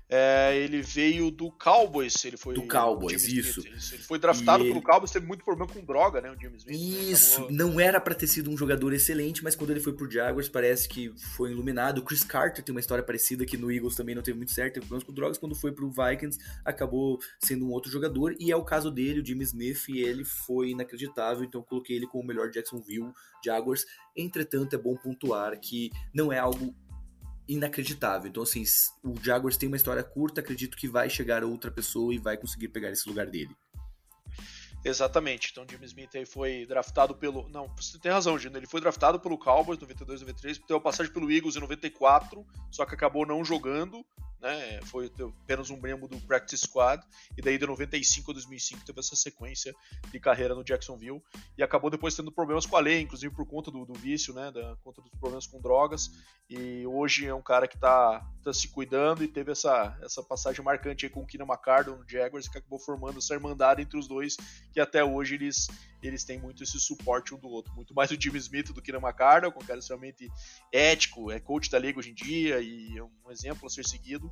É, ele veio do Cowboys, ele foi do Cowboys, isso. isso. Ele foi draftado pelo ele... Cowboys, teve muito problema com droga, né, o James Smith. Né, isso, né? não era para ter sido um jogador excelente, mas quando ele foi pro Jaguars parece que foi iluminado. O Chris Carter tem uma história parecida que no Eagles também não teve muito certo, teve problemas com drogas, quando foi pro Vikings acabou sendo um outro jogador e é o caso dele, o Jimmy Smith, e ele foi inacreditável, então eu coloquei ele como o melhor Jacksonville Jaguars. Entretanto, é bom pontuar que não é algo inacreditável. Então, assim, o Jaguars tem uma história curta, acredito que vai chegar outra pessoa e vai conseguir pegar esse lugar dele. Exatamente. Então, Jimmy Smith aí foi draftado pelo. Não, você tem razão, Gino. Ele foi draftado pelo Cowboys 92, 93, teve uma passagem pelo Eagles em 94, só que acabou não jogando né? Foi apenas um membro do Practice Squad, e daí de 95 a 2005 teve essa sequência de carreira no Jacksonville, e acabou depois tendo problemas com a lei, inclusive por conta do, do vício, né? Da, conta dos problemas com drogas, e hoje é um cara que está tá se cuidando e teve essa, essa passagem marcante com o Keenan McCardle no Jaguars, que acabou formando essa irmandade entre os dois, que até hoje eles, eles têm muito esse suporte um do outro, muito mais o Jimmy Smith do que o McCardle, com um cara extremamente ético, é coach da liga hoje em dia e é um exemplo a ser seguido,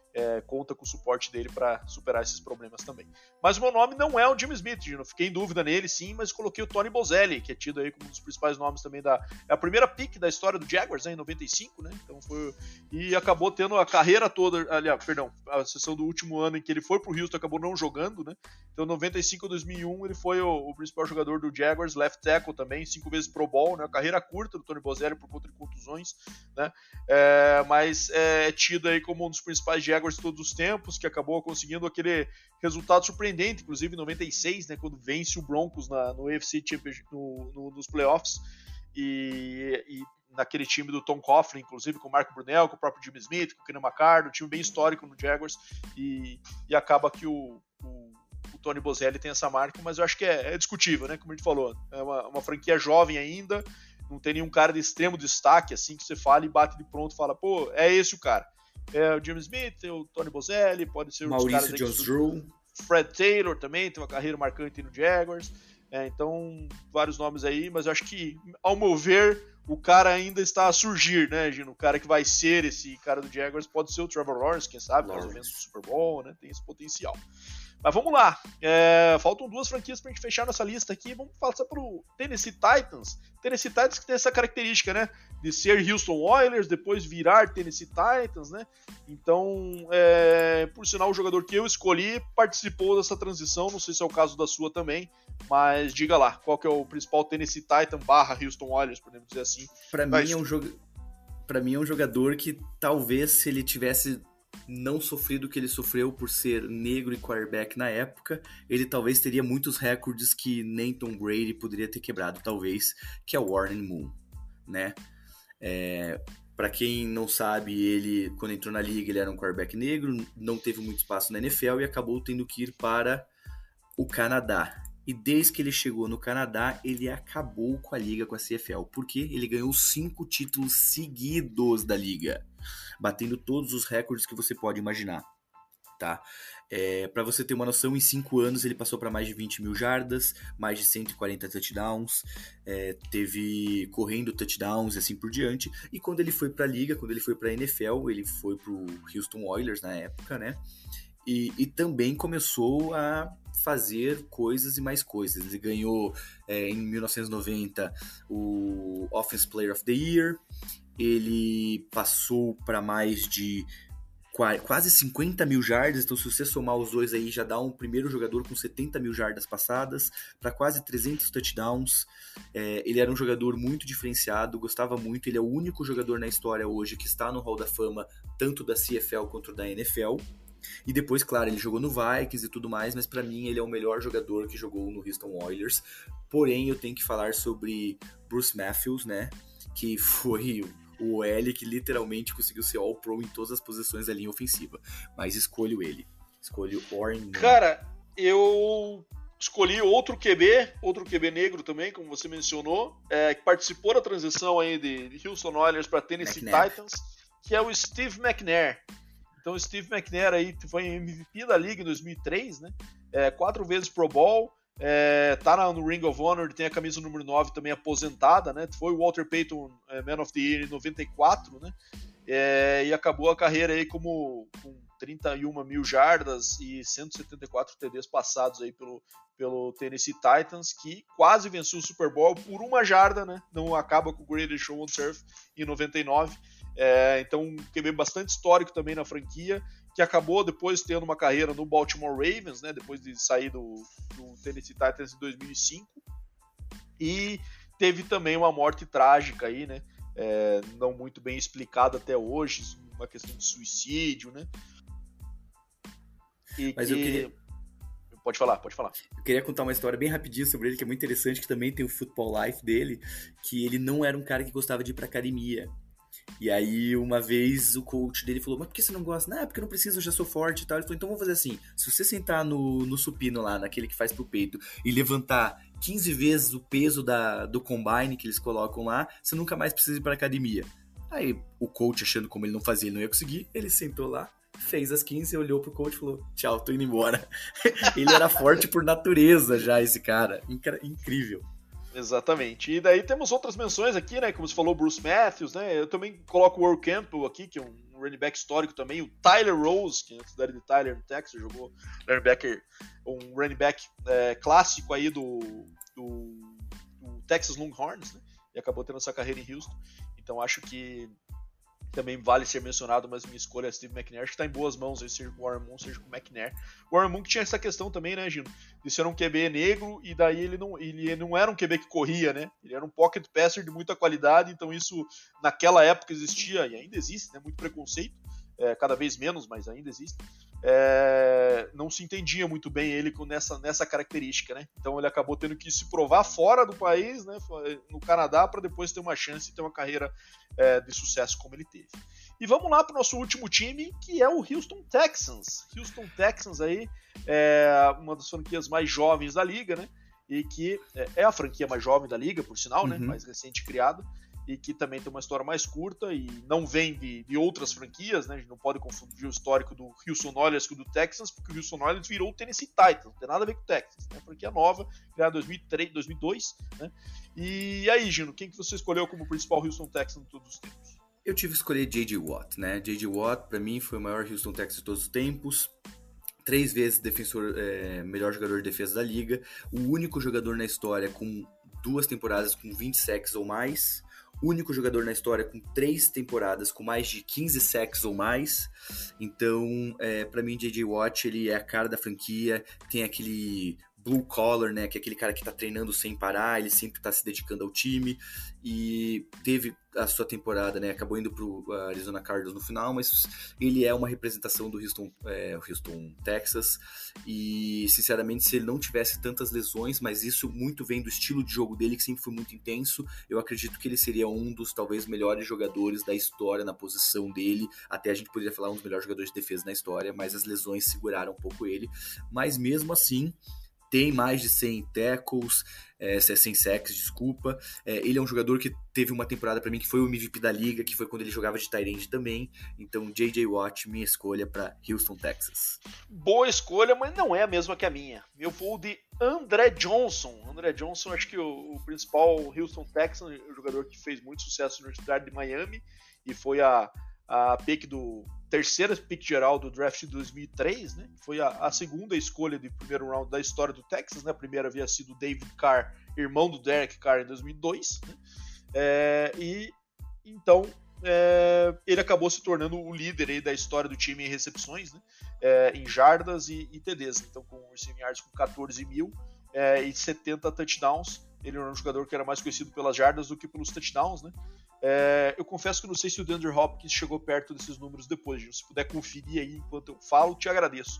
é, conta com o suporte dele para superar esses problemas também. Mas o meu nome não é o Jimmy Smith, Gino. Fiquei em dúvida nele, sim, mas coloquei o Tony Bozelli, que é tido aí como um dos principais nomes também da. É a primeira pick da história do Jaguars, né, em 95, né? Então foi. E acabou tendo a carreira toda. Aliás, perdão, a sessão do último ano em que ele foi pro Houston acabou não jogando, né? Então, 95 a 2001, ele foi o, o, principal jogador do Jaguars, left tackle também, cinco vezes Pro Bowl, né? Carreira curta do Tony Bozelli por conta de contusões, né? É, mas é tido aí como um dos principais Jaguars de todos os tempos, que acabou conseguindo aquele resultado surpreendente, inclusive em 96, né? Quando vence o Broncos na, no UFC Championship, no, no, nos playoffs. E, e, naquele time do Tom Coughlin, inclusive com o Marco Brunel, com o próprio Jimmy Smith, com o Kenny McCarthy, um time bem histórico no Jaguars, e, e acaba que o, o, o, Tony Bozelli tem essa marca, mas eu acho que é, é discutível, né, como a gente falou, é uma, uma, franquia jovem ainda, não tem nenhum cara de extremo destaque, assim, que você fala e bate de pronto, fala, pô, é esse o cara. É o Jimmy Smith, o Tony Bozelli, pode ser Maurício os caras Jones Drew. Fred Taylor também tem uma carreira marcante no Jaguars. É, então, vários nomes aí, mas eu acho que, ao meu ver, o cara ainda está a surgir, né, Gino? O cara que vai ser esse cara do Jaguars pode ser o Trevor Lawrence, quem sabe, mais ou menos o Super Bowl, né? Tem esse potencial. Mas vamos lá. É, faltam duas franquias para a gente fechar nossa lista aqui. Vamos passar para o Tennessee Titans. Tennessee Titans que tem essa característica, né? De ser Houston Oilers, depois virar Tennessee Titans, né? Então, é, por sinal, o jogador que eu escolhi participou dessa transição. Não sei se é o caso da sua também, mas diga lá, qual que é o principal Tennessee Titan barra Houston Oilers, podemos dizer assim. Para mim é um jogo para mim é um jogador que talvez se ele tivesse não sofrido que ele sofreu por ser negro e quarterback na época, ele talvez teria muitos recordes que nem Tom Brady poderia ter quebrado, talvez, que é o Warren Moon, né? É, para quem não sabe, ele quando entrou na liga ele era um quarterback negro, não teve muito espaço na NFL e acabou tendo que ir para o Canadá. E desde que ele chegou no Canadá, ele acabou com a liga, com a CFL, porque ele ganhou cinco títulos seguidos da liga batendo todos os recordes que você pode imaginar. Tá? É, para você ter uma noção, em 5 anos ele passou para mais de 20 mil jardas, mais de 140 touchdowns, é, teve correndo touchdowns e assim por diante. E quando ele foi para a liga, quando ele foi para a NFL, ele foi para o Houston Oilers na época, né? E, e, também começou a fazer coisas e mais coisas. Ele ganhou é, em 1990 o Offense Player of the Year, ele passou para mais de quase 50 mil jardas, então se você somar os dois aí já dá um primeiro jogador com 70 mil jardas passadas, para quase 300 touchdowns. É, ele era um jogador muito diferenciado, gostava muito, ele é o único jogador na história hoje que está no Hall da Fama, tanto da CFL quanto da NFL. E depois, claro, ele jogou no Vikings e tudo mais, mas para mim ele é o melhor jogador que jogou no Houston Oilers. Porém, eu tenho que falar sobre Bruce Matthews, né? Que [LAUGHS] foi o L que literalmente conseguiu ser All-Pro em todas as posições da linha ofensiva. Mas escolho ele. Escolho Orne. Cara, eu escolhi outro QB, outro QB negro também, como você mencionou, é, que participou da transição aí de Houston Oilers para Tennessee McNair. Titans, que é o Steve McNair. Então, Steve McNair aí foi MVP da liga em 2003, né? É, quatro vezes Pro Bowl, é, tá no Ring of Honor, tem a camisa número 9 também aposentada, né? Foi o Walter Payton é, Man of the Year em 94, né? É, e acabou a carreira aí como com 31 mil jardas e 174 TDs passados aí pelo, pelo Tennessee Titans, que quase venceu o Super Bowl por uma jarda, né? Não acaba com o Greatest Show on Surf em 99. É, então, um QB bastante histórico também na franquia que acabou depois tendo uma carreira no Baltimore Ravens, né, depois de sair do, do Tennessee Titans em 2005, e teve também uma morte trágica aí, né, é, não muito bem explicada até hoje, uma questão de suicídio, né. E Mas que... eu queria... Pode falar, pode falar. Eu queria contar uma história bem rapidinho sobre ele, que é muito interessante, que também tem o football life dele, que ele não era um cara que gostava de ir pra academia. E aí, uma vez, o coach dele falou, mas por que você não gosta? Não, é porque eu não preciso, eu já sou forte e tal. Ele falou, então vamos fazer assim, se você sentar no, no supino lá, naquele que faz pro peito, e levantar 15 vezes o peso da, do combine que eles colocam lá, você nunca mais precisa ir pra academia. Aí, o coach, achando como ele não fazia, ele não ia conseguir, ele sentou lá, fez as 15, olhou pro coach e falou: Tchau, tô indo embora. [LAUGHS] ele era forte por natureza já, esse cara. Incrível. Exatamente. E daí temos outras menções aqui, né? Como você falou, Bruce Matthews, né? Eu também coloco o Earl Campbell aqui, que é um running back histórico também, o Tyler Rose, que antes da de Tyler no Texas, jogou back, um running back é, clássico aí do, do, do, Texas Longhorns, né? E acabou tendo essa carreira em Houston. Então acho que também vale ser mencionado, mas minha escolha é Steve McNair. Acho que está em boas mãos, aí, seja com o Warren Moon, seja com o McNair. O Warren Moon que tinha essa questão também, né, Gino? De ser um QB negro, e daí ele não, ele não era um QB que corria, né? Ele era um pocket passer de muita qualidade, então isso naquela época existia, e ainda existe, né? Muito preconceito, é, cada vez menos, mas ainda existe é, não se entendia muito bem ele com nessa, nessa característica, né? Então ele acabou tendo que se provar fora do país, né, no Canadá, para depois ter uma chance de ter uma carreira é, de sucesso como ele teve. E vamos lá para o nosso último time, que é o Houston Texans. Houston Texans aí é uma das franquias mais jovens da liga, né? E que é, é a franquia mais jovem da liga, por sinal, né? uhum. né? Mais recente criada e que também tem uma história mais curta e não vem de, de outras franquias, né? A gente não pode confundir o histórico do Houston Oilers com o do Texans, porque o Houston Oilers virou o Tennessee Titans, não tem nada a ver com o Texans, né? Franquia nova, criada em 2003, 2002, né? E aí, Gino, quem que você escolheu como principal Houston Texans de todos os tempos? Eu tive que escolher J.J. Watt, né? J.J. Watt, para mim, foi o maior Houston Texans de todos os tempos três vezes defensor, é, melhor jogador de defesa da liga, o único jogador na história com duas temporadas com 20 sacks ou mais, único jogador na história com três temporadas com mais de 15 sacks ou mais. Então, é, para mim, J.J. Watt ele é a cara da franquia, tem aquele blue collar, né, que é aquele cara que tá treinando sem parar, ele sempre tá se dedicando ao time e teve a sua temporada, né, acabou indo pro Arizona Cardinals no final, mas ele é uma representação do Houston, é, Houston, Texas e sinceramente se ele não tivesse tantas lesões, mas isso muito vem do estilo de jogo dele que sempre foi muito intenso, eu acredito que ele seria um dos talvez melhores jogadores da história na posição dele, até a gente poderia falar um dos melhores jogadores de defesa na história, mas as lesões seguraram um pouco ele, mas mesmo assim tem mais de 100 tackles, é, 100 sacks, desculpa. É, ele é um jogador que teve uma temporada para mim que foi o MVP da liga, que foi quando ele jogava de Tyrande também. Então, J.J. Watt, minha escolha para Houston, Texas. Boa escolha, mas não é a mesma que a minha. Eu vou de André Johnson. André Johnson, acho que o, o principal Houston Texans, o jogador que fez muito sucesso na Universidade de Miami e foi a, a pick do terceira pick geral do draft de 2003, né? Foi a, a, segunda escolha de primeiro round da história do Texas, né? A primeira havia sido David Carr, irmão do Derek Carr, em 2002, né? É, e então é, ele acabou se tornando o líder aí da história do time em recepções, né? É, em jardas e, e TDs. Então, com receiving yards com 14 mil é, e 70 touchdowns. Ele era um jogador que era mais conhecido pelas jardas do que pelos touchdowns, né? É, eu confesso que não sei se o DeAndre Hopkins chegou perto desses números depois, Se puder conferir aí enquanto eu falo, te agradeço.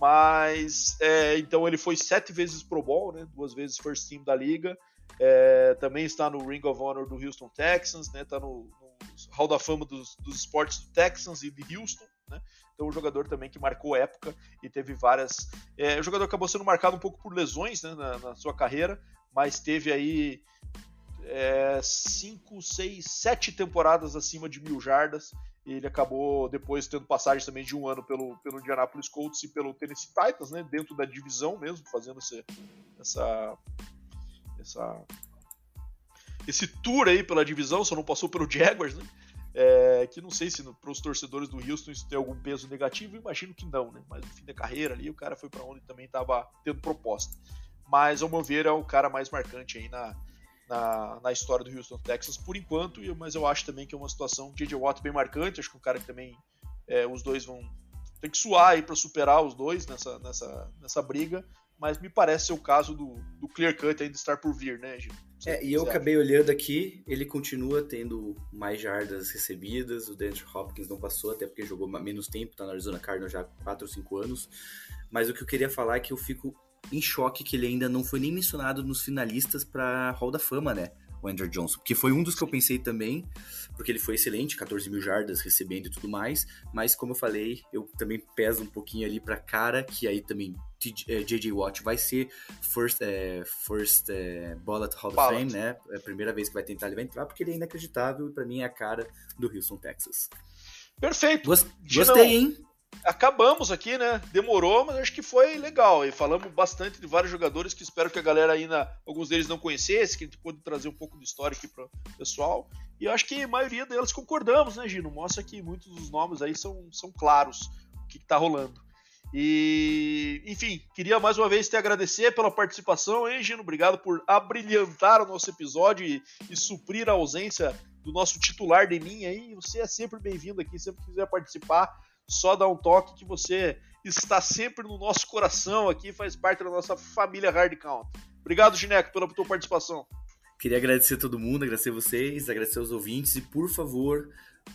Mas, é, então ele foi sete vezes Pro Bowl, né? Duas vezes First Team da liga. É, também está no Ring of Honor do Houston Texans, né? Está no, no Hall da Fama dos, dos esportes do Texans e de Houston, né? Então, um jogador também que marcou época e teve várias. É, o jogador acabou sendo marcado um pouco por lesões né, na, na sua carreira, mas teve aí é, cinco, seis, sete temporadas acima de mil jardas. Ele acabou depois tendo passagem também de um ano pelo, pelo Indianapolis Colts e pelo Tennessee Titans, né? Dentro da divisão mesmo, fazendo esse, essa, essa, esse tour aí pela divisão, só não passou pelo Jaguars, né? É, que não sei se para os torcedores do Houston isso tem algum peso negativo, imagino que não, né? Mas no fim da carreira ali o cara foi para onde também estava tendo proposta. Mas ao meu ver é o cara mais marcante aí na, na, na história do Houston Texas por enquanto, mas eu acho também que é uma situação de J.J. Watt bem marcante, acho que um cara que também é, os dois vão ter que suar aí para superar os dois nessa, nessa, nessa briga, mas me parece ser o caso do, do clear cut ainda estar por vir, né, Gil? É, e eu acabei olhando aqui, ele continua tendo mais jardas recebidas, o Dante Hopkins não passou, até porque jogou menos tempo, tá na Arizona Cardinals já há 4 ou 5 anos, mas o que eu queria falar é que eu fico em choque que ele ainda não foi nem mencionado nos finalistas para Hall da Fama, né? O Andrew Johnson, que foi um dos que eu pensei também, porque ele foi excelente, 14 mil jardas recebendo e tudo mais, mas como eu falei, eu também peso um pouquinho ali para cara, que aí também J.J. Eh, Watt vai ser first, é, first é, Ballot Hall of Fame, né? É a primeira vez que vai tentar ele vai entrar, porque ele é inacreditável e para mim é a cara do Houston, Texas. Perfeito. Gost, gostei, hein? Acabamos aqui, né? Demorou, mas acho que foi legal. E falamos bastante de vários jogadores que espero que a galera ainda, alguns deles não conhecesse, que a gente pôde trazer um pouco de história aqui para o pessoal. E acho que a maioria delas concordamos, né, Gino? Mostra que muitos dos nomes aí são, são claros o que, está rolando. E, enfim, queria mais uma vez te agradecer pela participação, hein, Gino? Obrigado por abrilhantar o nosso episódio e, e suprir a ausência do nosso titular de mim aí. Você é sempre bem-vindo aqui, sempre quiser participar, só dá um toque que você está sempre no nosso coração aqui, faz parte da nossa família Hard Count. Obrigado, Gineco, pela tua participação. Queria agradecer a todo mundo, agradecer vocês, agradecer aos ouvintes e, por favor,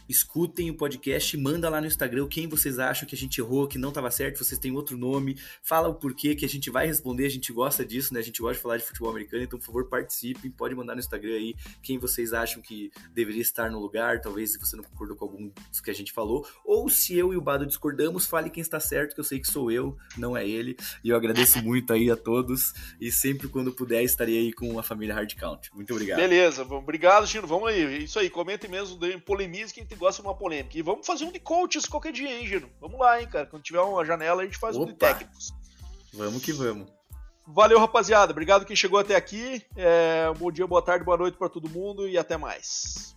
escutem o podcast, manda lá no Instagram quem vocês acham que a gente errou, que não estava certo, vocês têm outro nome, fala o porquê que a gente vai responder, a gente gosta disso, né? A gente gosta de falar de futebol americano, então por favor participem, pode mandar no Instagram aí quem vocês acham que deveria estar no lugar, talvez se você não concordou com algum dos que a gente falou, ou se eu e o Bado discordamos, fale quem está certo, que eu sei que sou eu, não é ele, e eu agradeço [LAUGHS] muito aí a todos, e sempre quando puder estarei aí com a família Hard Count. Muito obrigado. Beleza, obrigado, Gino, vamos aí, isso aí, comentem mesmo, polemize quem gosta de uma polêmica. E vamos fazer um de coaches qualquer dia, hein, Gino? Vamos lá, hein, cara. Quando tiver uma janela, a gente faz Opa. um de técnicos. Vamos que vamos. Valeu, rapaziada. Obrigado quem chegou até aqui. É, bom dia, boa tarde, boa noite para todo mundo e até mais.